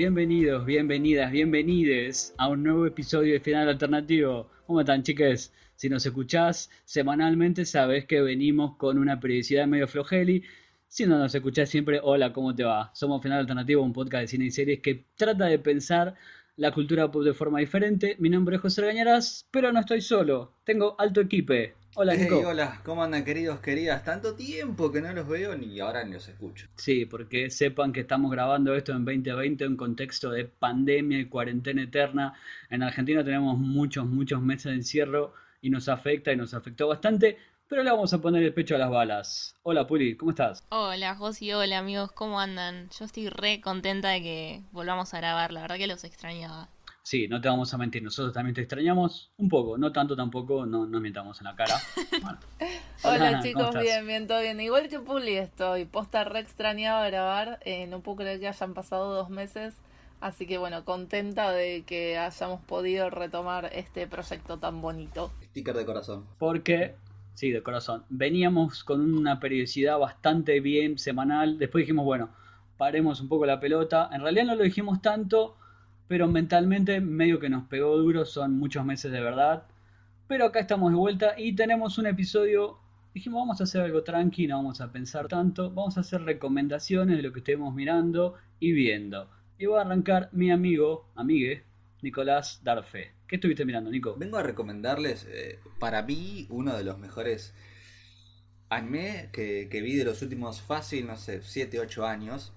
Bienvenidos, bienvenidas, bienvenides a un nuevo episodio de Final Alternativo. ¿Cómo están, chiques? Si nos escuchás semanalmente, sabes que venimos con una periodicidad medio flojeli. Si no nos escuchás siempre, hola, ¿cómo te va? Somos Final Alternativo, un podcast de cine y series que trata de pensar la cultura pop de forma diferente. Mi nombre es José Gañarás, pero no estoy solo. Tengo alto equipe. Hola, Hey, Nico. hola, ¿cómo andan queridos, queridas? Tanto tiempo que no los veo ni ahora ni los escucho. Sí, porque sepan que estamos grabando esto en 2020 en contexto de pandemia y cuarentena eterna. En Argentina tenemos muchos, muchos meses de encierro y nos afecta y nos afectó bastante, pero le vamos a poner el pecho a las balas. Hola, Puli, ¿cómo estás? Hola, Josi, hola amigos, ¿cómo andan? Yo estoy re contenta de que volvamos a grabar, la verdad que los extrañaba. Sí, no te vamos a mentir, nosotros también te extrañamos un poco, no tanto tampoco, no nos mientamos en la cara. Bueno. Hola Ana, ¿cómo chicos, bien, bien, todo bien. Igual que Puli estoy, posta re extrañaba grabar, eh, no puedo creer que hayan pasado dos meses, así que bueno, contenta de que hayamos podido retomar este proyecto tan bonito. Sticker de corazón. Porque, sí, de corazón, veníamos con una periodicidad bastante bien semanal. Después dijimos, bueno, paremos un poco la pelota. En realidad no lo dijimos tanto, pero mentalmente medio que nos pegó duro. Son muchos meses de verdad. Pero acá estamos de vuelta y tenemos un episodio. Dijimos, vamos a hacer algo tranqui, no vamos a pensar tanto. Vamos a hacer recomendaciones de lo que estemos mirando y viendo. Y voy a arrancar mi amigo, amigue, Nicolás Darfe. ¿Qué estuviste mirando, Nico? Vengo a recomendarles, eh, para mí, uno de los mejores anime que, que vi de los últimos fácil, no sé, 7, 8 años.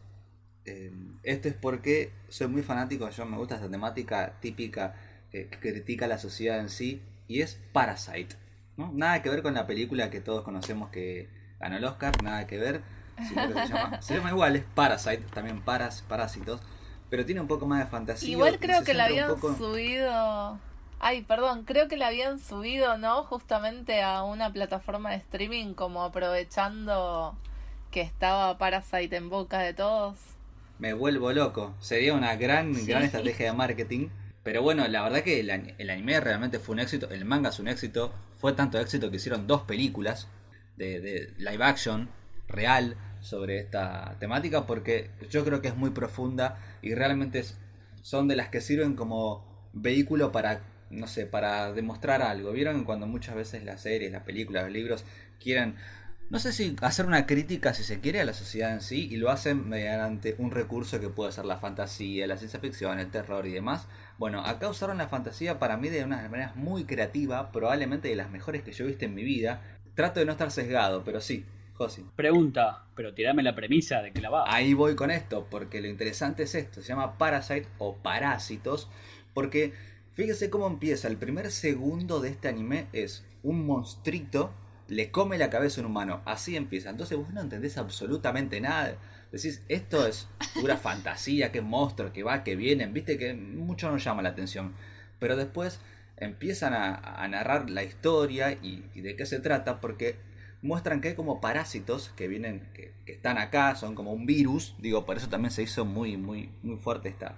Eh, esto es porque soy muy fanático, yo me gusta esta temática típica eh, que critica la sociedad en sí, y es Parasite. ¿no? Nada que ver con la película que todos conocemos que ganó el Oscar, nada que ver. sino que se, llama, se llama igual, es Parasite, también paras, parásitos, pero tiene un poco más de fantasía. Igual creo que la habían poco- subido... Ay, perdón, creo que la habían subido, ¿no? Justamente a una plataforma de streaming como aprovechando que estaba Parasite en boca de todos. Me vuelvo loco. Sería una gran, Sí. gran estrategia de marketing. Pero bueno, la verdad que el, el anime realmente fue un éxito. El manga es un éxito. Fue tanto éxito que hicieron dos películas de, de live action real sobre esta temática. Porque yo creo que es muy profunda y realmente es- son de las que sirven como vehículo para, no sé, para demostrar algo. ¿Vieron cuando muchas veces las series, las películas, los libros quieren no sé si hacer una crítica, si se quiere, a la sociedad en sí, y lo hacen mediante un recurso que puede ser la fantasía, la ciencia ficción, el terror y demás. Bueno, acá usaron la fantasía para mí de una manera muy creativa, probablemente de las mejores que yo he visto en mi vida. Trato de no estar sesgado, pero sí, Josi. Pregunta, pero tirame la premisa de que la va. Ahí voy con esto, porque lo interesante es esto, se llama Parasite o Parásitos, porque fíjese cómo empieza, el primer segundo de este anime es un monstruito le come la cabeza a un humano, así empieza, entonces vos no entendés absolutamente nada, decís, esto es pura fantasía, que monstruo, que va, que vienen, viste que mucho no llama la atención, pero después empiezan a, narrar la historia y, y de qué se trata, porque muestran que hay como parásitos que vienen, que, que están acá, son como un virus, digo, por eso también se hizo muy, muy, muy fuerte esta,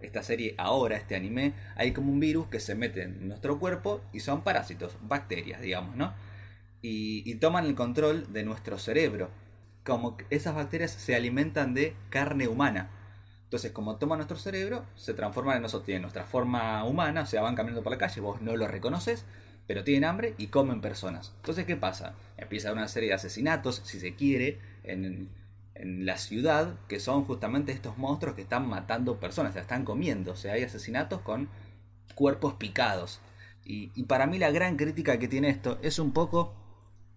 esta serie ahora, este anime, hay como un virus que se mete en nuestro cuerpo y son parásitos, bacterias, digamos, ¿no? Y, toman el control de nuestro cerebro. Como esas bacterias se alimentan de carne humana. Entonces, como toman nuestro cerebro, se transforman en nosotros, tienen nuestra forma humana, o sea, van caminando por la calle, vos no lo reconoces, pero tienen hambre y comen personas. Entonces, ¿qué pasa? Empieza una serie de asesinatos, si se quiere, en, en la ciudad, que son justamente estos monstruos que están matando personas, se están comiendo. O sea, hay asesinatos con cuerpos picados. Y para mí la gran crítica que tiene esto es un poco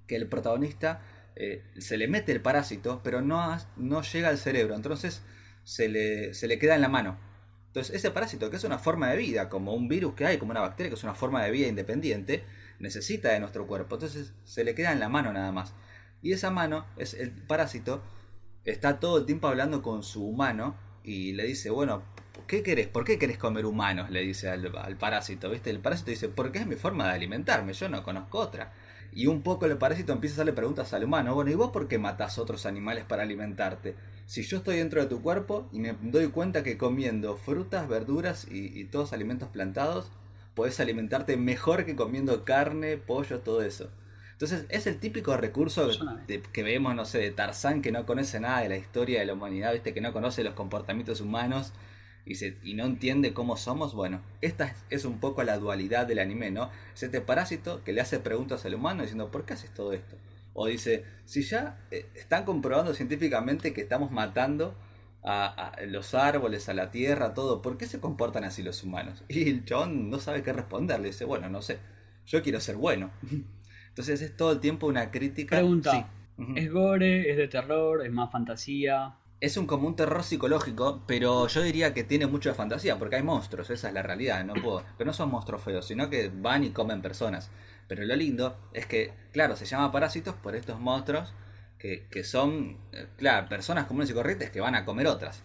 que el protagonista eh, se le mete el parásito, pero no, no llega al cerebro. Entonces se le, se le queda en la mano. Entonces, ese parásito, que es una forma de vida, como un virus que hay, como una bacteria, que es una forma de vida independiente, necesita de nuestro cuerpo. Entonces, se le queda en la mano nada más. Y esa mano, es el parásito, está todo el tiempo hablando con su humano y le dice, bueno, ¿qué querés? ¿Por qué querés comer humanos? Le dice al, al parásito, ¿viste? El parásito dice, porque es mi forma de alimentarme, yo no conozco otra. Y un poco el parásito empieza a hacerle preguntas al humano. Bueno, ¿y vos por qué matás otros animales para alimentarte? Si yo estoy dentro de tu cuerpo y me doy cuenta que comiendo frutas, verduras y, y todos alimentos plantados, podés alimentarte mejor que comiendo carne, pollo, todo eso. Entonces es el típico recurso de- que vemos, no sé, de Tarzán que no conoce nada de la historia de la humanidad, viste, que no conoce los comportamientos humanos y, se, y no entiende cómo somos, bueno, esta es, un poco la dualidad del anime, ¿no? Es este parásito que le hace preguntas al humano diciendo, ¿por qué haces todo esto? O dice, si ya eh, están comprobando científicamente que estamos matando a, los árboles, a la tierra, todo, ¿por qué se comportan así los humanos? Y el chabón no sabe qué responderle, dice, bueno, no sé, yo quiero ser bueno. Entonces es todo el tiempo una crítica. Pregunta, ¿es gore, es de terror, es más fantasía? Es un como un terror psicológico, pero yo diría que tiene mucho de fantasía, porque hay monstruos, esa es la realidad, no puedo, que no son monstruos feos, sino que van y comen personas. Pero lo lindo es que, claro, se llama parásitos por estos monstruos que, que son, eh, claro, personas comunes y corrientes que van a comer otras.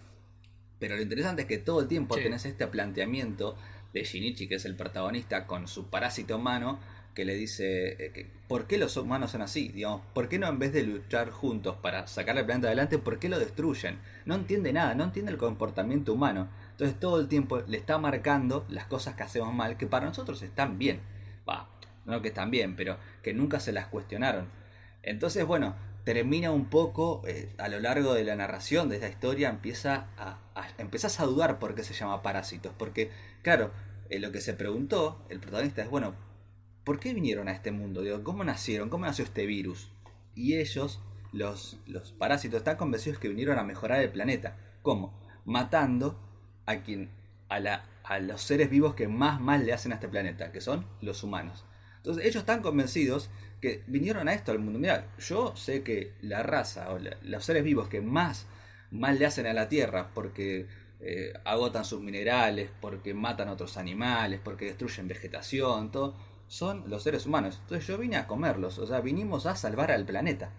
Pero lo interesante es que todo el tiempo tenés este planteamiento de Shinichi, que es el protagonista, con su parásito humano, que le dice eh, que, por qué los humanos son así, digamos, por qué no en vez de luchar juntos para sacar el planeta adelante, por qué lo destruyen. No entiende nada, no entiende el comportamiento humano. Entonces todo el tiempo le está marcando las cosas que hacemos mal, que para nosotros están bien. Va, no que están bien, pero que nunca se las cuestionaron. Entonces, bueno, termina un poco eh, a lo largo de la narración de esta historia, empieza a, a, empezás a dudar por qué se llama Parásitos. Porque, claro, eh, lo que se preguntó el protagonista es, bueno, ¿por qué vinieron a este mundo? ¿Cómo nacieron? ¿Cómo nació este virus? Y ellos, los, los parásitos, están convencidos que vinieron a mejorar el planeta. ¿Cómo? Matando a quien, a, la, a los seres vivos que más mal le hacen a este planeta, que son los humanos. Entonces ellos están convencidos que vinieron a esto al mundo. Mira, yo sé que la raza o los seres vivos que más mal le hacen a la Tierra porque eh, agotan sus minerales, porque matan a otros animales, porque destruyen vegetación, todo son los seres humanos. Entonces yo vine a comerlos, o sea, vinimos a salvar al planeta.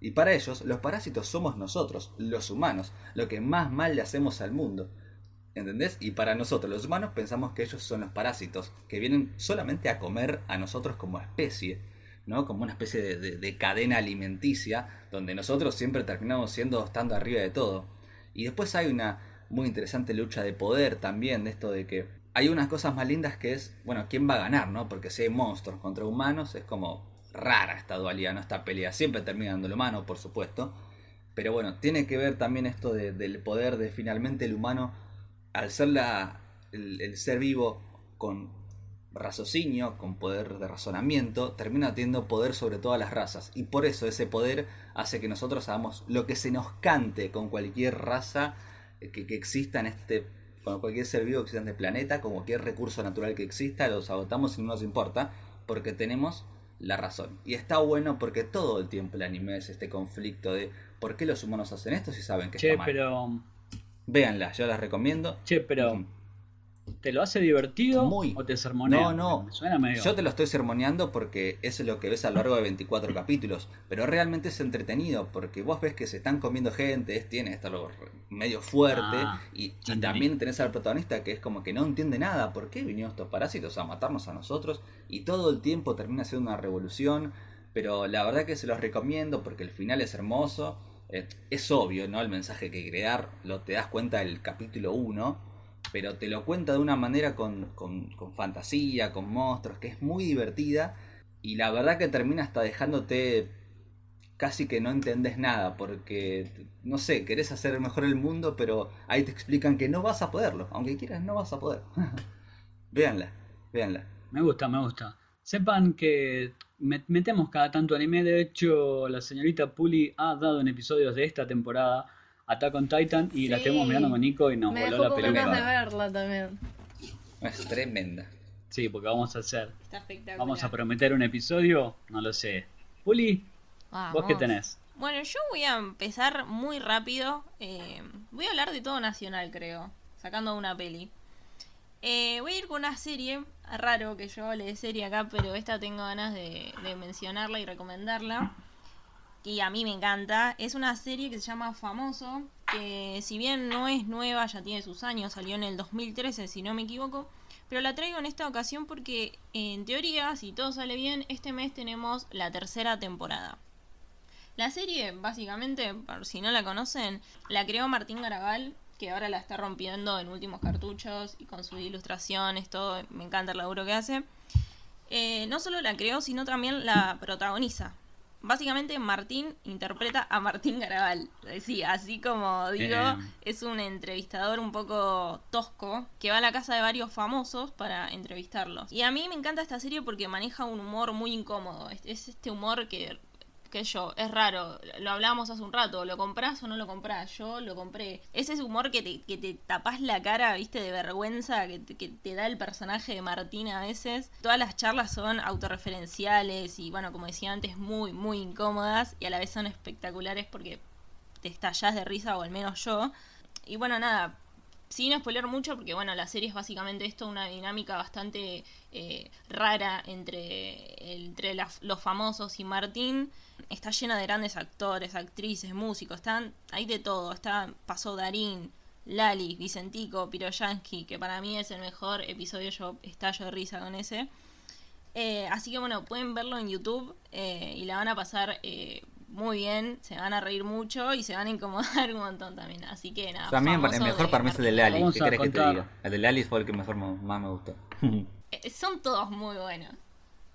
Y para ellos, los parásitos somos nosotros, los humanos, lo que más mal le hacemos al mundo. ¿Entendés? Y para nosotros, los humanos, pensamos que ellos son los parásitos, que vienen solamente a comer a nosotros como especie, ¿no? Como una especie de, de cadena alimenticia, donde nosotros siempre terminamos siendo, estando arriba de todo. Y después hay una muy interesante lucha de poder también, de esto de que hay unas cosas más lindas que es, bueno, ¿quién va a ganar, no? Porque si hay monstruos contra humanos, es como rara esta dualidad, ¿no? Esta pelea. Siempre termina dando el humano, por supuesto. Pero bueno, tiene que ver también esto del poder de finalmente el humano, al ser la, el, ser vivo con raciocinio, con poder de razonamiento, termina teniendo poder sobre todas las razas. Y por eso ese poder hace que nosotros hagamos lo que se nos cante con cualquier raza que, que exista en este con cualquier ser vivo que exista en el planeta, como cualquier recurso natural que exista, los agotamos y no nos importa, porque tenemos la razón. Y está bueno porque todo el tiempo el anime es este conflicto de por qué los humanos hacen esto si saben que che, está mal. pero... Véanla, yo las recomiendo. Che, pero... ¿Te lo hace divertido Muy. o te sermonea? No, no. suena medio... Yo te lo estoy sermoneando porque es lo que ves a lo largo de 24 capítulos. Pero realmente es entretenido porque vos ves que se están comiendo gente, es, tiene esto medio fuerte. Ah, y también tenés al protagonista que es como que no entiende nada. ¿Por qué vinieron estos parásitos a matarnos a nosotros? Y todo el tiempo termina siendo una revolución. Pero la verdad que se los recomiendo porque el final es hermoso. Eh, es obvio, ¿no? El mensaje que crear lo te das cuenta del capítulo 1 pero te lo cuenta de una manera con, con, fantasía, con monstruos, que es muy divertida y la verdad que termina hasta dejándote casi que no entendés nada, porque, no sé, querés hacer mejor el mundo, pero ahí te explican que no vas a poderlo, aunque quieras, no vas a poder. véanla, véanla. Me gusta, me gusta. Sepan que metemos cada tanto anime, de hecho la señorita Puli ha dado en episodios de esta temporada Attack on Titan y la estuvimos mirando con Nico y nos Me voló la pelota. ganas de verla también. Es tremenda. Sí, porque vamos a hacer, Está espectacular. vamos a prometer un episodio, no lo sé. Puli, ¿vos qué tenés? Bueno, yo voy a empezar muy rápido. eh, voy a hablar de todo nacional, creo. Sacando una peli. Eh, voy a ir con una serie. Raro que yo hable de serie acá, pero esta tengo ganas de, de mencionarla y recomendarla. Y a mí me encanta. Es una serie que se llama Famoso. Que si bien no es nueva, ya tiene sus años. Salió en el 2013, si no me equivoco. Pero la traigo en esta ocasión porque, en teoría, si todo sale bien, este mes tenemos la tercera temporada. La serie, básicamente, por si no la conocen, la creó Martín Garabal, que ahora la está rompiendo en últimos cartuchos y con sus ilustraciones, todo. Me encanta el laburo que hace. Eh, no solo la creó, sino también la protagoniza. Básicamente Martín interpreta a Martín Garabal. Sí, así como digo, Bien. es un entrevistador un poco tosco que va a la casa de varios famosos para entrevistarlos. Y a mí me encanta esta serie porque maneja un humor muy incómodo. Es este humor que, que yo, es raro. Lo hablábamos hace un rato, ¿lo comprás o no lo comprás? Yo lo compré. Es ese humor que te, que te tapás la cara, viste, de vergüenza que te, que te da el personaje de Martín a veces. Todas las charlas son autorreferenciales y, bueno, como decía antes, muy, muy incómodas y a la vez son espectaculares porque te estallás de risa, o al menos yo. Y bueno, nada, sin spoiler mucho, porque bueno, la serie es básicamente esto, una dinámica bastante eh, rara entre, entre los famosos y Martín. Está llena de grandes actores, actrices, músicos, están ahí de todo. Está, pasó Darín, Lali, Vicentico, Piroyansky, que para mí es el mejor episodio, yo estallo de risa con ese. Eh, así que bueno, pueden verlo en YouTube eh, y la van a pasar eh, muy bien, se van a reír mucho y se van a incomodar un montón también. Así que nada. También el mejor para mí es el de. Lali. ¿Qué querés que te diga? El de Lali fue el que mejor me- más me gustó. Eh, Son todos muy buenos.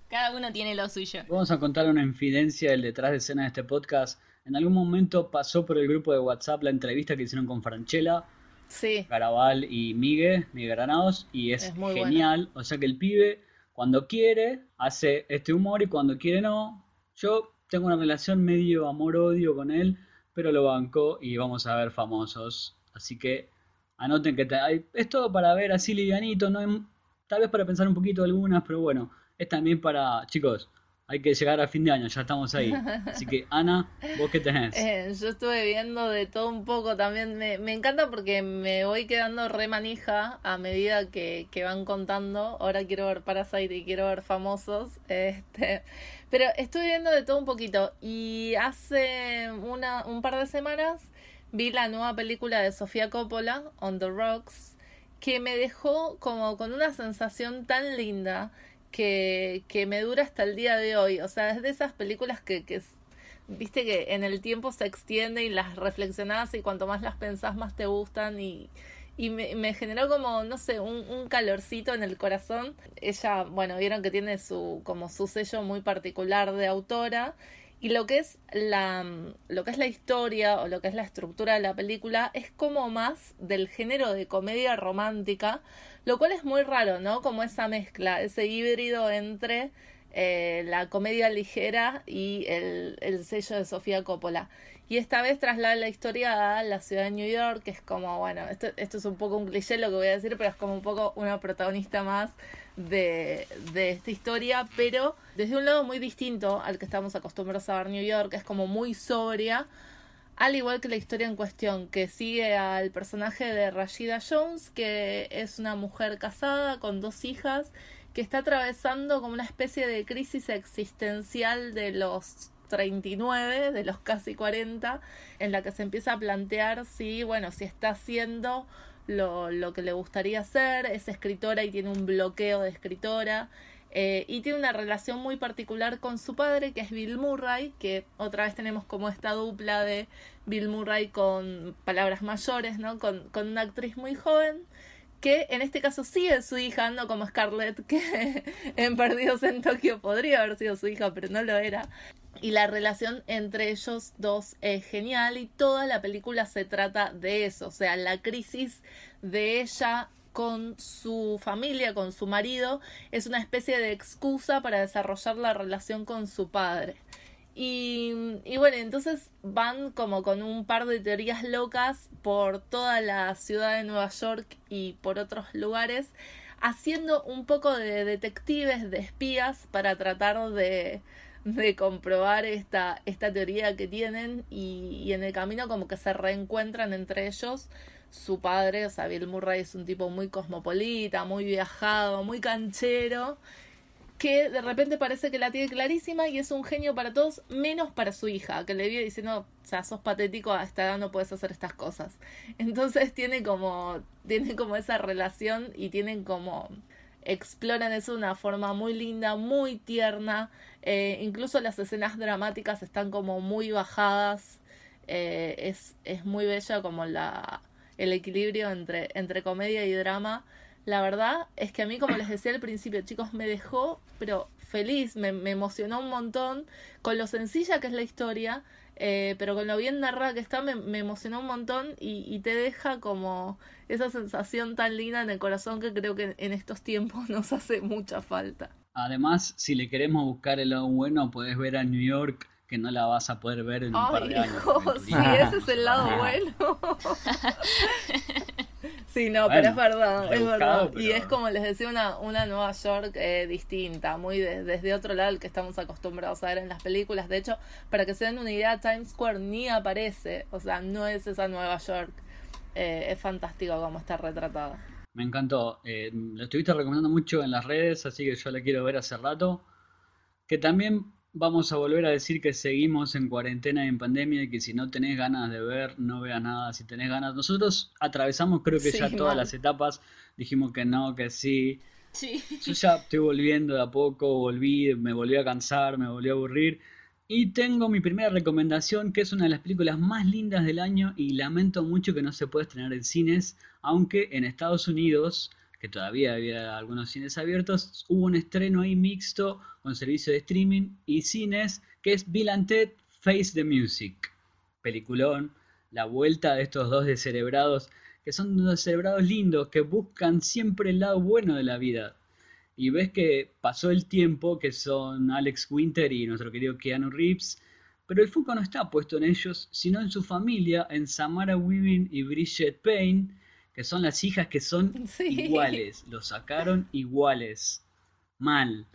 Cada uno tiene lo suyo. Vamos a contar una infidencia del detrás de escena de este podcast. En algún momento pasó por el grupo de WhatsApp la entrevista que hicieron con Franchella, Sí, Garabal y Miguel, Miguel Granados, y es, Es muy genial. O sea que el pibe, cuando quiere, hace este humor y cuando quiere no. Yo tengo una relación medio amor-odio con él, pero lo banco y vamos a ver famosos. Así que anoten que te- es todo para ver así livianito, no hay- tal vez para pensar un poquito algunas, pero bueno, es también para, chicos, hay que llegar a fin de año, ya estamos ahí. Así que Ana, ¿vos qué tenés? Eh, yo estuve viendo de todo un poco también. Me, me encanta porque me voy quedando re manija a medida que, que van contando. Ahora quiero ver Parasite y quiero ver famosos. Este, pero estuve viendo de todo un poquito. Y hace una, un par de semanas vi la nueva película de Sofía Coppola, On the Rocks, que me dejó como con una sensación tan linda que, que me dura hasta el día de hoy. O sea, es de esas películas que, que viste que en el tiempo se extiende y las reflexionás y cuanto más las pensás más te gustan y, y me, me generó como, no sé, un, un calorcito en el corazón. Ella, bueno, vieron que tiene su, como su sello muy particular de autora. Y lo que es la lo que es la historia o lo que es la estructura de la película es como más del género de comedia romántica, lo cual es muy raro, ¿no? Como esa mezcla, ese híbrido entre eh, la comedia ligera y el, el sello de Sofía Coppola. Y esta vez traslada la historia a la ciudad de New York, que es como, bueno, esto, esto es un poco un cliché lo que voy a decir, pero es como un poco una protagonista más de, de esta historia, pero desde un lado muy distinto al que estamos acostumbrados a ver New York, es como muy sobria, al igual que la historia en cuestión, que sigue al personaje de Rashida Jones, que es una mujer casada con dos hijas, que está atravesando como una especie de crisis existencial de los 39, de los casi 40, en la que se empieza a plantear si, bueno, si está haciendo lo, que le gustaría hacer, es escritora y tiene un bloqueo de escritora, eh, y tiene una relación muy particular con su padre, que es Bill Murray, que otra vez tenemos como esta dupla de Bill Murray con palabras mayores, ¿no? Con, con una actriz muy joven, que en este caso sí es su hija, no como Scarlett, que en Perdidos en Tokio podría haber sido su hija, pero no lo era. Y la relación entre ellos dos es genial y toda la película se trata de eso, o sea, la crisis de ella con su familia, con su marido, es una especie de excusa para desarrollar la relación con su padre. Y, y, bueno, entonces van como con un par de teorías locas por toda la ciudad de Nueva York y por otros lugares, haciendo un poco de detectives, de espías, para tratar de, de comprobar esta, esta teoría que tienen y, y en el camino como que se reencuentran entre ellos su padre, o sea, Bill Murray es un tipo muy cosmopolita, muy viajado, muy canchero, que de repente parece que la tiene clarísima y es un genio para todos, menos para su hija, que le viene diciendo, o sea, sos patético, a esta edad no puedes hacer estas cosas. Entonces tiene como, tiene como esa relación y tienen como exploran eso de una forma muy linda, muy tierna, eh, incluso las escenas dramáticas están como muy bajadas, eh, es, es muy bella como la el equilibrio entre, entre comedia y drama. La verdad es que a mí, como les decía al principio, chicos, me dejó, pero feliz, me, me emocionó un montón con lo sencilla que es la historia, eh, pero con lo bien narrada que está me, me emocionó un montón y, y, te deja como esa sensación tan linda en el corazón que creo que en estos tiempos nos hace mucha falta. Además, si le queremos buscar el lado bueno, puedes ver a New York que no la vas a poder ver en un par de años. sí, ese es el lado bueno. sí, no, pero es verdad, es verdad. Y es como les decía, una, una Nueva York eh, distinta, muy desde otro lado al que estamos acostumbrados a ver en las películas. De hecho, para que se den una idea, Times Square ni aparece, o sea, no es esa Nueva York. Eh, es fantástico como está retratada. Me encantó. Eh, lo estuviste recomendando mucho en las redes, así que yo la quiero ver hace rato. Que también vamos a volver a decir que seguimos en cuarentena y en pandemia y que si no tenés ganas de ver, no veas nada. Si tenés ganas, nosotros atravesamos creo que ya todas las etapas, dijimos que no, que sí. sí. Yo ya estoy volviendo de a poco, volví, me volví a cansar, me volví a aburrir. Y tengo mi primera recomendación, que es una de las películas más lindas del año y lamento mucho que no se pueda estrenar en cines, aunque en Estados Unidos que todavía había algunos cines abiertos, hubo un estreno ahí mixto con servicio de streaming y cines, que es Bill and Ted Face the Music. Peliculón, la vuelta de estos dos descerebrados, que son dos descerebrados lindos, que buscan siempre el lado bueno de la vida. Y ves que pasó el tiempo, que son Alex Winter y nuestro querido Keanu Reeves, pero el foco no está puesto en ellos, sino en su familia, en Samara Weaving y Bridget Payne, que son las hijas que son iguales, lo sacaron iguales, mal.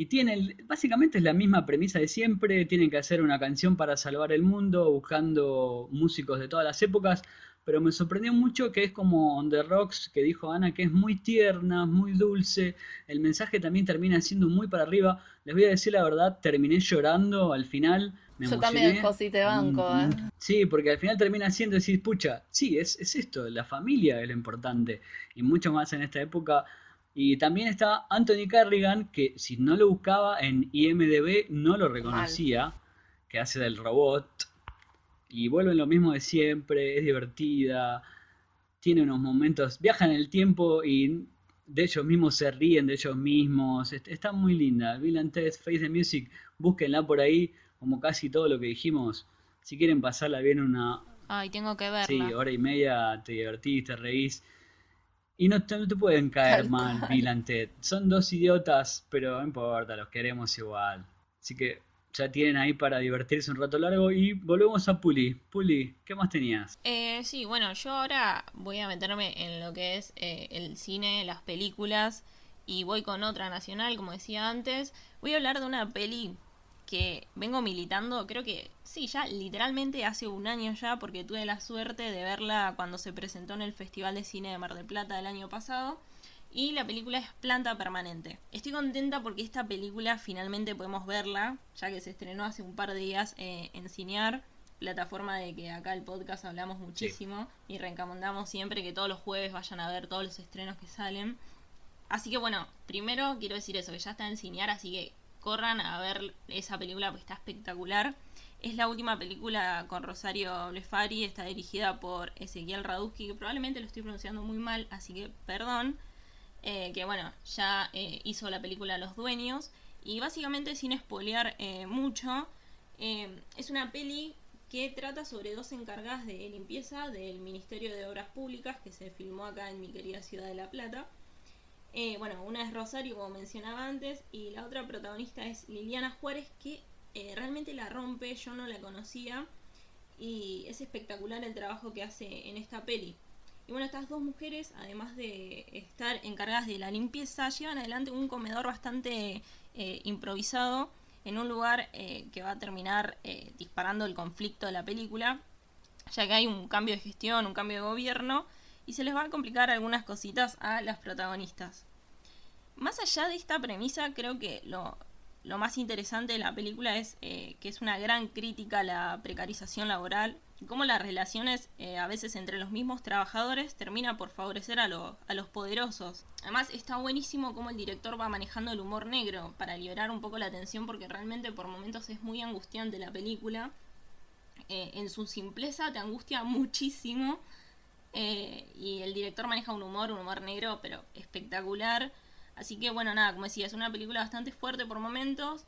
Y tienen, básicamente es la misma premisa de siempre, tienen que hacer una canción para salvar el mundo, buscando músicos de todas las épocas, pero me sorprendió mucho que es como On the Rocks, que dijo Ana, que es muy tierna, muy dulce, el mensaje también termina siendo muy para arriba, les voy a decir la verdad, terminé llorando al final, yo también, José, te banco, ¿eh? Sí, porque al final termina siendo decir, pucha, sí, es, es esto, la familia es lo importante. Y mucho más en esta época. Y también está Anthony Carrigan, que si no lo buscaba en IMDB no lo reconocía, que hace del robot. Y vuelve lo mismo de siempre, es divertida, tiene unos momentos, viaja en el tiempo y de ellos mismos se ríen de ellos mismos. Está muy linda. Bill and Ted, Face the Music, búsquenla por ahí como casi todo lo que dijimos, si quieren pasarla bien una... Ay, tengo que verla. Sí, hora y media, te divertís, te reís. Y no te, pueden caer mal Bill Ted. Son dos idiotas, pero no importa, los queremos igual. Así que ya tienen ahí para divertirse un rato largo y volvemos a Puli. Puli, ¿qué más tenías? Eh, sí, bueno, yo ahora voy a meterme en lo que es eh, el cine, las películas y voy con otra nacional, como decía antes. Voy a hablar de una peli que vengo militando, creo que sí, ya literalmente hace un año ya, porque tuve la suerte de verla cuando se presentó en el Festival de Cine de Mar del Plata del año pasado. Y la película es Planta Permanente. Estoy contenta porque esta película finalmente podemos verla, ya que se estrenó hace un par de días eh, en Cinear, plataforma de que acá el podcast hablamos muchísimo y recomendamos siempre que todos los jueves vayan a ver todos los estrenos que salen. Así que bueno, primero quiero decir eso, que ya está en Cinear, así que corran a ver esa película porque está espectacular. Es la última película con Rosario Blefari, está dirigida por Ezequiel Radusky, que probablemente lo estoy pronunciando muy mal, así que perdón. Eh, que bueno, ya eh, hizo la película Los Dueños. Y básicamente, sin espolear eh, mucho, es una peli que trata sobre dos encargadas de limpieza del Ministerio de Obras Públicas que se filmó acá en mi querida ciudad de La Plata. Bueno, una es Rosario, como mencionaba antes, y la otra protagonista es Liliana Juárez, que eh, realmente la rompe, yo no la conocía, y es espectacular el trabajo que hace en esta peli. Y bueno, estas dos mujeres, además de estar encargadas de la limpieza, llevan adelante un comedor bastante eh, improvisado en un lugar que va a terminar disparando el conflicto de la película, ya que hay un cambio de gestión, un cambio de gobierno, y se les va a complicar algunas cositas a las protagonistas. Más allá de esta premisa, creo que lo, más interesante de la película es eh, que es una gran crítica a la precarización laboral y cómo las relaciones eh, a veces entre los mismos trabajadores termina por favorecer a, los poderosos. Además está buenísimo cómo el director va manejando el humor negro para liberar un poco la tensión porque realmente por momentos es muy angustiante la película. Eh, en su simpleza te angustia muchísimo y el director maneja un humor, un humor negro, pero espectacular. Así que bueno, nada, como decía, es una película bastante fuerte por momentos,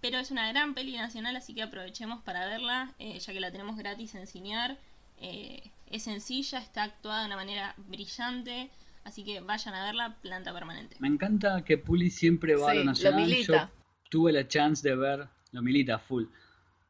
pero es una gran peli nacional, así que aprovechemos para verla, eh, ya que la tenemos gratis en Cinear. Eh, es sencilla, está actuada de una manera brillante, así que vayan a verla, planta permanente. Me encanta que Puli siempre va a lo Sí, lo nacional. milita. Yo tuve la chance de ver, lo milita full.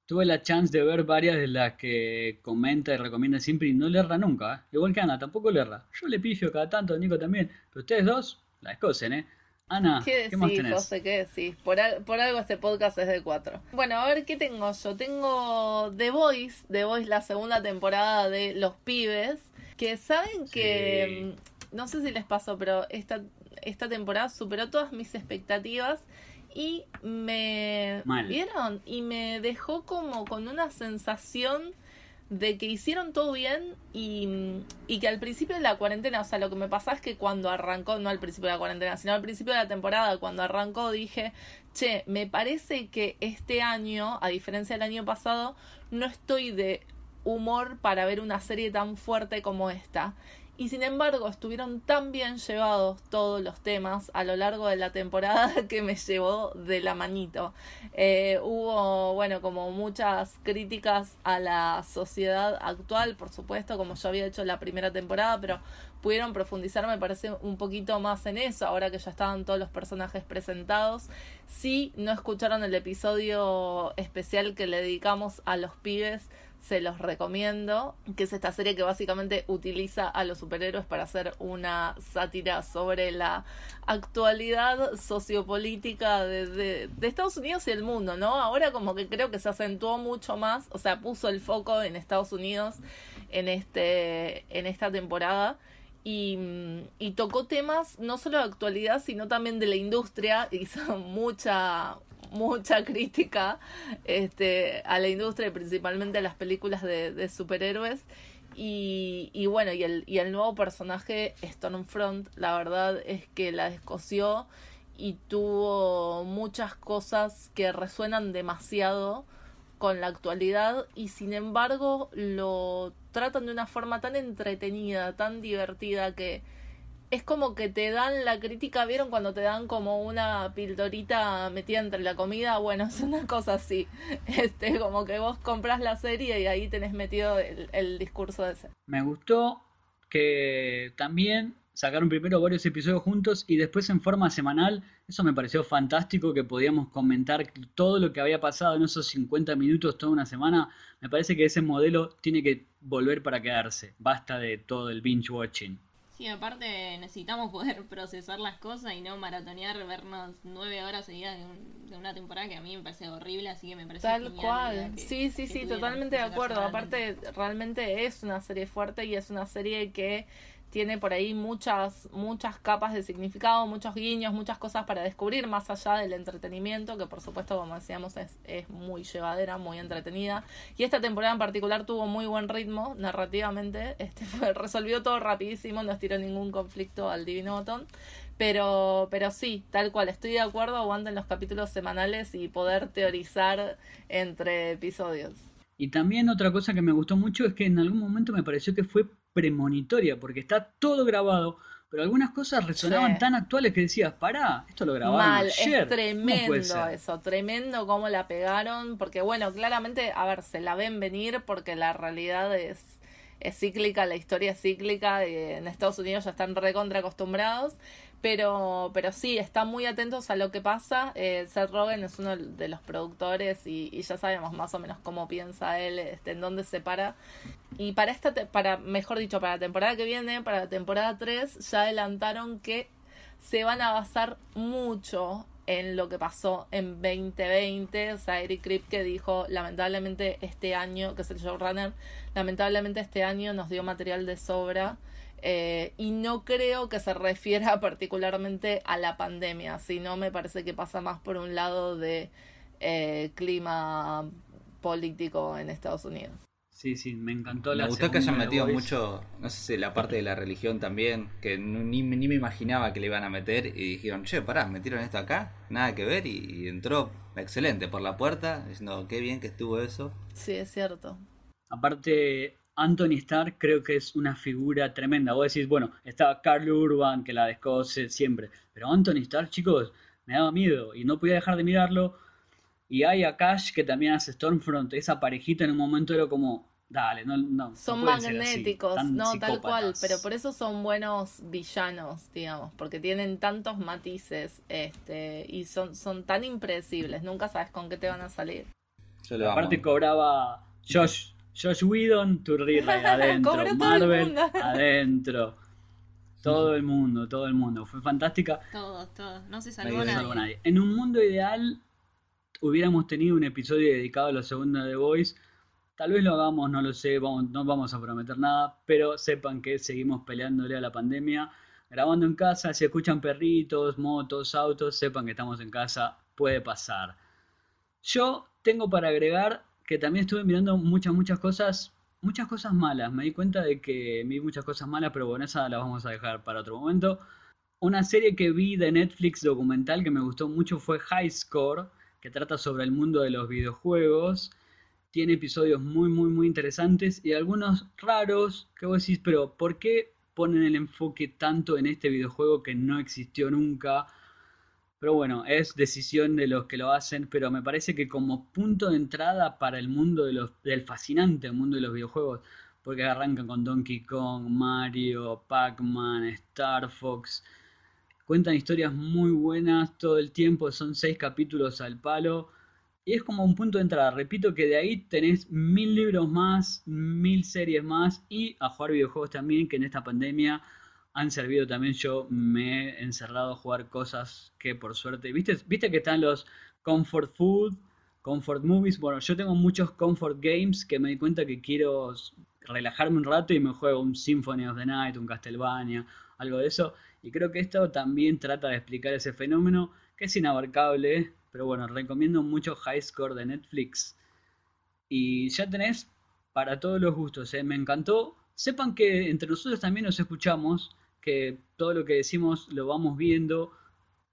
Tuve la chance de ver varias de las que comenta y recomienda siempre y no le erra nunca. ¿eh? Igual que Ana, tampoco le erra. Yo le pifio cada tanto, Nico también. Pero ustedes dos la escocen, ¿eh? Ana, ¿Qué ¿qué, más decís, tenés? José? ¿Qué decís? Por, al- por algo este podcast es de cuatro. Bueno, a ver, ¿qué tengo yo? Tengo The Voice, The Voice, la segunda temporada de Los Pibes, que saben que, mm, no sé si les pasó, pero esta, esta temporada superó todas mis expectativas y me... Mal. ¿Vieron? Y me dejó como con una sensación de que hicieron todo bien y, y que al principio de la cuarentena, o sea, lo que me pasa es que cuando arrancó, no al principio de la cuarentena, sino al principio de la temporada, cuando arrancó dije, che, me parece que este año, a diferencia del año pasado, no estoy de humor para ver una serie tan fuerte como esta. Y sin embargo, estuvieron tan bien llevados todos los temas a lo largo de la temporada que me llevó de la manito. Eh, hubo, bueno, como muchas críticas a la sociedad actual, por supuesto, como yo había hecho la primera temporada, pero pudieron profundizar, me parece, un poquito más en eso, ahora que ya estaban todos los personajes presentados. Si no escucharon el episodio especial que le dedicamos a los pibes, se los recomiendo, que es esta serie que básicamente utiliza a los superhéroes para hacer una sátira sobre la actualidad sociopolítica de, de, Estados Unidos y el mundo, ¿no? Ahora como que creo que se acentuó mucho más, o sea, puso el foco en Estados Unidos en, este, en esta temporada. Y, y tocó temas no solo de actualidad, sino también de la industria. Hizo mucha, mucha crítica este, a la industria y principalmente a las películas de, superhéroes. Y, y bueno, y el, y el nuevo personaje, Stormfront, la verdad es que la descoció y tuvo muchas cosas que resuenan demasiado con la actualidad y sin embargo lo tratan de una forma tan entretenida, tan divertida que es como que te dan la crítica, ¿vieron cuando te dan como una pildorita metida entre la comida? Bueno, es una cosa así. Este, como que vos compras la serie y ahí tenés metido el, el discurso ese. Me gustó que también sacaron primero varios episodios juntos y después en forma semanal. Eso me pareció fantástico que podíamos comentar todo lo que había pasado en esos 50 minutos toda una semana. Me parece que ese modelo tiene que volver para quedarse. Basta de todo el binge watching. Sí, aparte necesitamos poder procesar las cosas y no maratonear, vernos nueve horas seguidas de, un- de una temporada que a mí me parece horrible, así que me parece Tal genial cual. que- Sí, sí, que sí, totalmente de acuerdo. Aparte, realmente es una serie fuerte y es una serie que tiene por ahí muchas, muchas capas de significado, muchos guiños, muchas cosas para descubrir más allá del entretenimiento, que por supuesto, como decíamos, es, es muy llevadera, muy entretenida. Y esta temporada en particular tuvo muy buen ritmo narrativamente, este fue, resolvió todo rapidísimo, no estiró ningún conflicto al divino botón. Pero, pero sí, tal cual, estoy de acuerdo, aguanten los capítulos semanales y poder teorizar entre episodios. Y también otra cosa que me gustó mucho es que en algún momento me pareció que fue premonitoria, porque está todo grabado, pero algunas cosas resonaban Sí. tan actuales que decías, pará, esto lo grabaron Mal, ayer. es ¿Cómo puede tremendo ser?". eso, tremendo cómo la pegaron, porque bueno, claramente, a ver, se la ven venir porque la realidad es, es cíclica, la historia es cíclica, y en Estados Unidos ya están recontra acostumbrados, pero, pero sí, están muy atentos a lo que pasa. Eh, Seth Rogen es uno de los productores y, ya sabemos más o menos cómo piensa él, este, en dónde se para. Y para esta, para, mejor dicho, para la temporada que viene, para la temporada 3, ya adelantaron que se van a basar mucho en lo que pasó en 2020. O sea, Eric Kripke dijo, lamentablemente este año, que es el showrunner, lamentablemente este año nos dio material de sobra. eh, y no creo que se refiera particularmente a la pandemia, sino me parece que pasa más por un lado de eh, clima político en Estados Unidos. Sí, sí, me encantó Me la gustó que hayan metido mucho, no sé si la parte de la religión también, que ni, ni me imaginaba que le iban a meter y dijeron, che, pará, metieron esto acá, nada que ver y, y entró excelente por la puerta, diciendo, qué bien que estuvo eso. Sí, es cierto. Aparte, Anthony Starr creo que es una figura tremenda. Vos decís, bueno, está Carl Urban, que la descoce siempre. Pero Anthony Starr, chicos, me daba miedo y no podía dejar de mirarlo. Y hay a Cash que también hace Stormfront. Esa parejita en un momento era como, Dale, no, no. Son magnéticos, no, tal cual, pero por eso son buenos villanos, digamos, porque tienen tantos matices este y son, son tan impredecibles, nunca sabes con qué te van a salir. Aparte cobraba Josh, Josh Whedon, Turri adentro, Marvel adentro. Todo el mundo, todo el mundo. Fue fantástica. Todos, todos. No se salvó, nadie. En un mundo ideal hubiéramos tenido un episodio dedicado a la segunda de Voice Tal vez lo hagamos, no lo sé, no vamos a prometer nada, pero sepan que seguimos peleándole a la pandemia, grabando en casa, si escuchan perritos, motos, autos, sepan que estamos en casa, puede pasar. Yo tengo para agregar que también estuve mirando muchas, muchas cosas, muchas cosas malas. Me di cuenta de que vi muchas cosas malas, pero bueno, esa la vamos a dejar para otro momento. Una serie que vi de Netflix documental que me gustó mucho fue High Score, que trata sobre el mundo de los videojuegos tiene episodios muy, muy, muy interesantes y algunos raros que vos decís, pero ¿por qué ponen el enfoque tanto en este videojuego que no existió nunca? Pero bueno, es decisión de los que lo hacen, pero me parece que como punto de entrada para el mundo de los, del fascinante mundo de los videojuegos, porque arrancan con Donkey Kong, Mario, Pac-Man, Star Fox, cuentan historias muy buenas todo el tiempo, son seis capítulos al palo y es como un punto de entrada. Repito que de ahí tenés mil libros más, mil series más y a jugar videojuegos también, que en esta pandemia han servido también. Yo me he encerrado a jugar cosas que por suerte. ¿Viste, ¿Viste que están los comfort food, comfort movies? Bueno, yo tengo muchos comfort games que me di cuenta que quiero relajarme un rato y me juego un Symphony of the Night, un Castlevania, algo de eso. Y creo que esto también trata de explicar ese fenómeno que es inabarcable pero bueno, recomiendo mucho High Score de Netflix. Y ya tenés para todos los gustos, ¿eh? me encantó. Sepan que entre nosotros también nos escuchamos, que todo lo que decimos lo vamos viendo.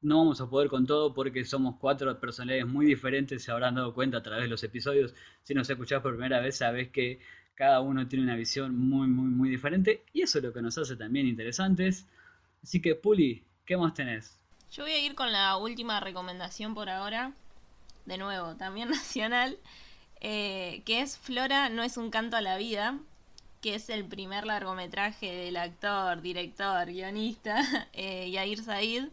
No vamos a poder con todo porque somos cuatro personalidades muy diferentes, se habrán dado cuenta a través de los episodios. Si nos escuchás por primera vez, sabés que cada uno tiene una visión muy, muy, muy diferente. Y eso es lo que nos hace también interesantes. Así que, Puli, ¿qué más tenés? Yo voy a ir con la última recomendación por ahora, de nuevo, también nacional, eh, que es Flora no es un canto a la vida, que es el primer largometraje del actor, director, guionista eh, Yair Said,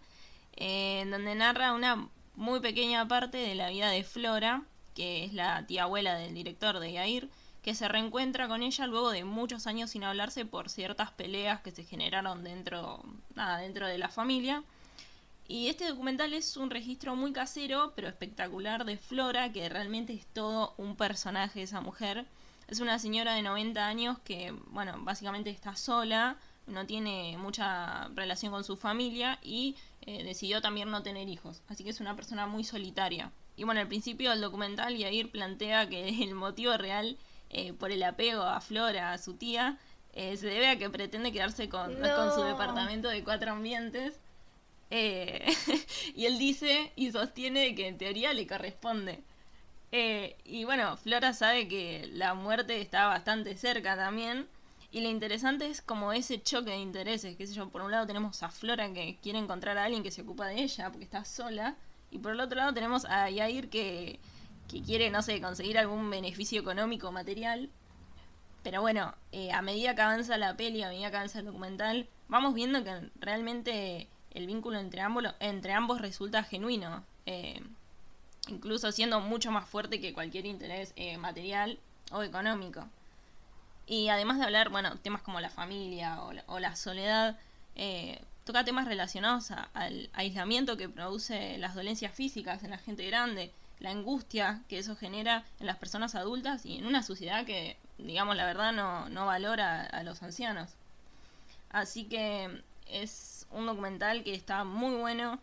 eh, donde narra una muy pequeña parte de la vida de Flora, que es la tía abuela del director de Yair, que se reencuentra con ella luego de muchos años sin hablarse por ciertas peleas que se generaron dentro, dentro de la familia. Y este documental es un registro muy casero, pero espectacular de Flora, que realmente es todo un personaje esa mujer. Es una señora de 90 años que, bueno, básicamente está sola, no tiene mucha relación con su familia y eh, decidió también no tener hijos. Así que es una persona muy solitaria. Y bueno, al principio del documental Yair plantea que el motivo real eh, por el apego a Flora, a su tía, eh, se debe a que pretende quedarse con, con su departamento de cuatro ambientes eh, y él dice y sostiene que en teoría le corresponde. Eh, y bueno, Flora sabe que la muerte está bastante cerca también. Y lo interesante es como ese choque de intereses, qué sé yo, por un lado tenemos a Flora que quiere encontrar a alguien que se ocupa de ella porque está sola, y por el otro lado tenemos a Yair que, que quiere, no sé, conseguir algún beneficio económico material. Pero bueno, eh, a medida que avanza la peli, a medida que avanza el documental, vamos viendo que realmente el vínculo entre ambos, entre ambos resulta genuino, eh, incluso siendo mucho más fuerte que cualquier interés eh, material o económico. Y además de hablar, bueno, temas como la familia o la, soledad, eh, toca temas relacionados al aislamiento que produce las dolencias físicas en la gente grande, la angustia que eso genera en las personas adultas y en una sociedad que, digamos la verdad, no, no valora a los ancianos. Así que es un documental que está muy bueno.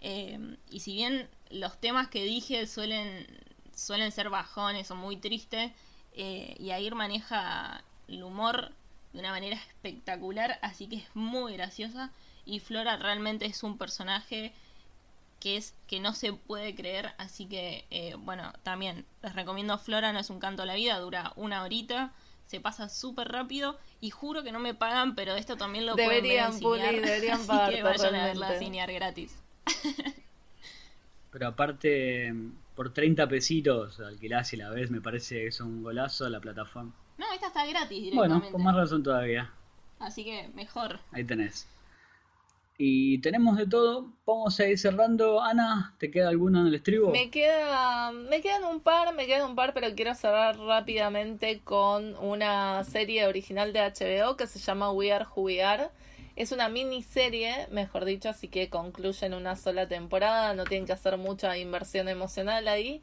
Eh, y si bien los temas que dije suelen, suelen ser bajones o muy tristes, eh, Yair maneja el humor de una manera espectacular, así que es muy graciosa. Y Flora realmente es un personaje que es que no se puede creer, así que eh, bueno, también les recomiendo Flora, no es un canto a la vida, dura una horita, se pasa súper rápido y juro que no me pagan, pero esto también lo deberían, pueden ver en Puli, Cinear. deberían Así pagar que vayan a verla a cinear gratis. Pero aparte, por 30 pesitos alquilás y la ves, me parece que es un golazo la plataforma. No, esta está gratis directamente. Bueno, con más razón todavía. Así que mejor. Ahí tenés. Y tenemos de todo. Vamos a ir cerrando. Ana, ¿te queda alguno en el estribo? Me queda, me quedan un par, me quedan un par, pero quiero cerrar rápidamente con una serie original de HBO que se llama We Are Who We Are. Es una miniserie, mejor dicho, así que concluye en una sola temporada, no tienen que hacer mucha inversión emocional ahí,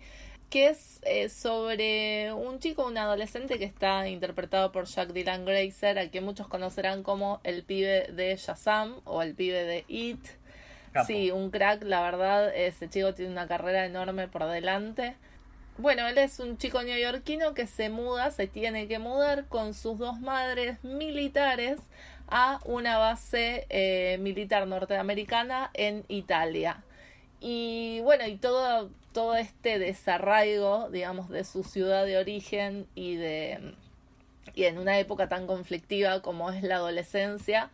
que es eh, sobre un chico, un adolescente que está interpretado por Jack Dylan Grazer, a quien muchos conocerán como el pibe de Shazam o el pibe de It. Capo. Sí, un crack, la verdad, ese chico tiene una carrera enorme por delante. Bueno, él es un chico neoyorquino que se muda, se tiene que mudar con sus dos madres militares a una base eh, militar norteamericana en Italia. Y bueno, y todo, todo este desarraigo, digamos, de su ciudad de origen y de y en una época tan conflictiva como es la adolescencia,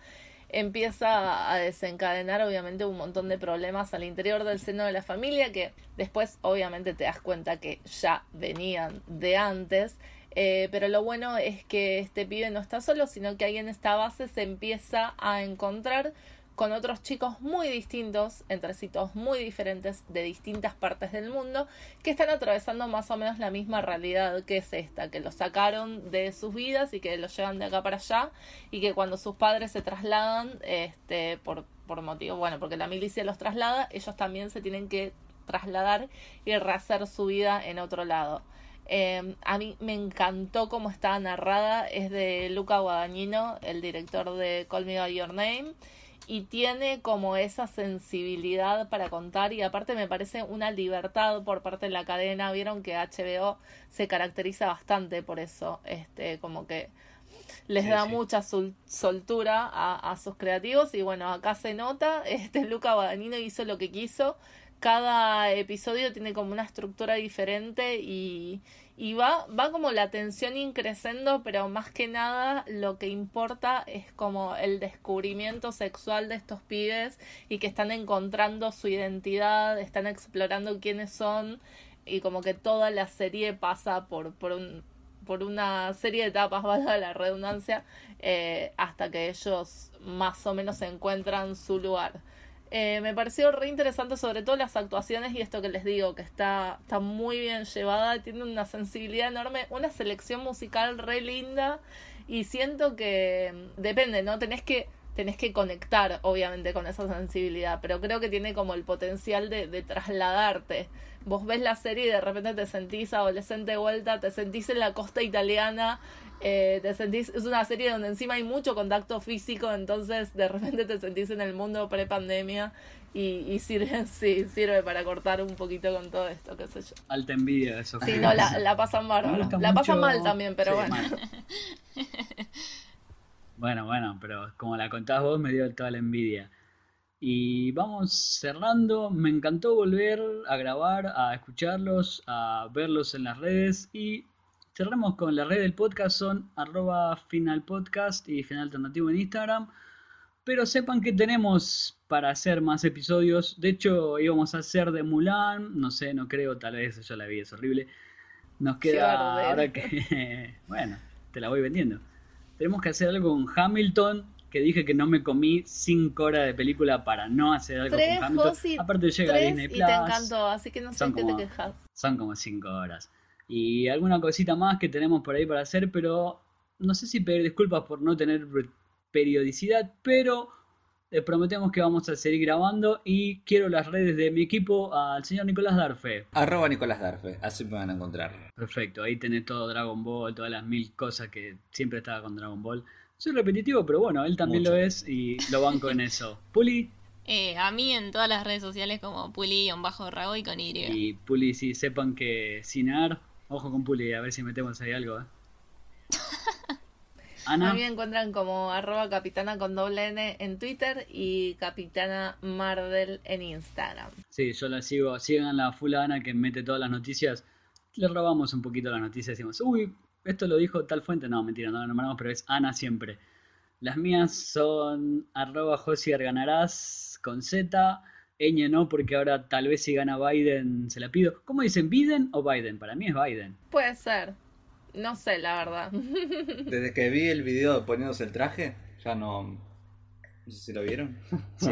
empieza a desencadenar obviamente un montón de problemas al interior del seno de la familia que después obviamente te das cuenta que ya venían de antes. Eh, pero lo bueno es que este pibe no está solo, sino que ahí en esta base se empieza a encontrar con otros chicos muy distintos, entre sitios muy diferentes de distintas partes del mundo, que están atravesando más o menos la misma realidad que es esta, que los sacaron de sus vidas y que los llevan de acá para allá, y que cuando sus padres se trasladan, este, por, por motivo, bueno, porque la milicia los traslada, ellos también se tienen que trasladar y rehacer su vida en otro lado. Eh, a mí me encantó cómo estaba narrada, es de Luca Guadagnino, el director de Call Me By Your Name, y tiene como esa sensibilidad para contar y aparte me parece una libertad por parte de la cadena, vieron que HBO se caracteriza bastante por eso, este, como que les Sí, da sí. mucha sol- soltura a, a sus creativos. Y bueno, acá se nota, este Luca Guadagnino hizo lo que quiso, cada episodio tiene como una estructura diferente y, y va, va como la tensión increciendo, pero más que nada lo que importa es como el descubrimiento sexual de estos pibes y que están encontrando su identidad, están explorando quiénes son y como que toda la serie pasa por, por un por una serie de etapas, valga la redundancia, eh, hasta que ellos más o menos encuentran su lugar. Eh, me pareció re interesante sobre todo las actuaciones y esto que les digo, que está, está muy bien llevada, tiene una sensibilidad enorme, una selección musical re linda y siento que mm, depende, ¿no? Tenés que, tenés que conectar obviamente con esa sensibilidad, pero creo que tiene como el potencial de, de trasladarte. Vos ves la serie y de repente te sentís adolescente de vuelta, te sentís en la costa italiana, eh, te sentís, es una serie donde encima hay mucho contacto físico, entonces de repente te sentís en el mundo pre-pandemia y, y sirve, sí, sirve para cortar un poquito con todo esto, qué sé yo. Alta envidia eso. Sí, no, la, la pasan bárbaro. La pasan mucho- mal también, pero Sí, bueno. Bueno, bueno, pero como la contás vos me dio toda la envidia. Y vamos cerrando. Me encantó volver a grabar, a escucharlos, a verlos en las redes. Y cerramos con la red del podcast. Son arroba finalpodcast y final alternativo en Instagram. Pero sepan que tenemos para hacer más episodios. De hecho, íbamos a hacer de Mulan. No sé, no creo, tal vez yo la vi, es horrible. Nos queda ahora que. Bueno, te la voy vendiendo. Tenemos que hacer algo con Hamilton. Que dije que no me comí 5 horas de película para no hacer algo Tres, con Hamilton. Josi, Aparte llega Tres Disney y Plus. te encantó, así que no sé qué te quejas. Son como 5 horas. Y alguna cosita más que tenemos por ahí para hacer, pero no sé si pedir disculpas por no tener periodicidad, pero les prometemos que vamos a seguir grabando y quiero las redes de mi equipo al señor Nicolás Darfe. Arroba Nicolás Darfe, así me van a encontrar. Perfecto, ahí tenés todo Dragon Ball, todas las mil cosas que siempre estaba con Dragon Ball. Soy repetitivo, pero bueno, él también Mucho. lo es y lo banco en eso. Puli Eh, a mí en todas las redes sociales como Puli-Rago y con Y. y Puli, si sepan que Cinar, ojo con Puli, a ver si metemos ahí algo. ¿eh? A Ana. mí me encuentran como arroba capitana con doble N en Twitter y capitana Mardel en Instagram. Sí, yo la sigo. Sigan la fulana que mete todas las noticias. Le robamos un poquito las noticias y decimos, uy, esto lo dijo tal fuente, no, mentira, no la nombramos, pero es Ana siempre. Las mías son arroba Josier ganarás con Z, Eñe no, porque ahora tal vez si gana Biden se la pido. ¿Cómo dicen, Biden o Biden? Para mí es Biden. Puede ser. No sé, la verdad. Desde que vi el video poniéndose el traje, ya no... No sé si lo vieron. Sí.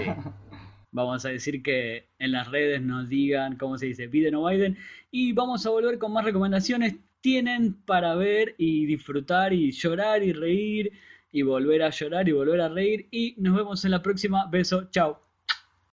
Vamos a decir que en las redes nos digan cómo se dice Biden o Biden. Y vamos a volver con más recomendaciones. Tienen para ver y disfrutar y llorar y reír y volver a llorar y volver a reír. Y nos vemos en la próxima. Beso. Chao.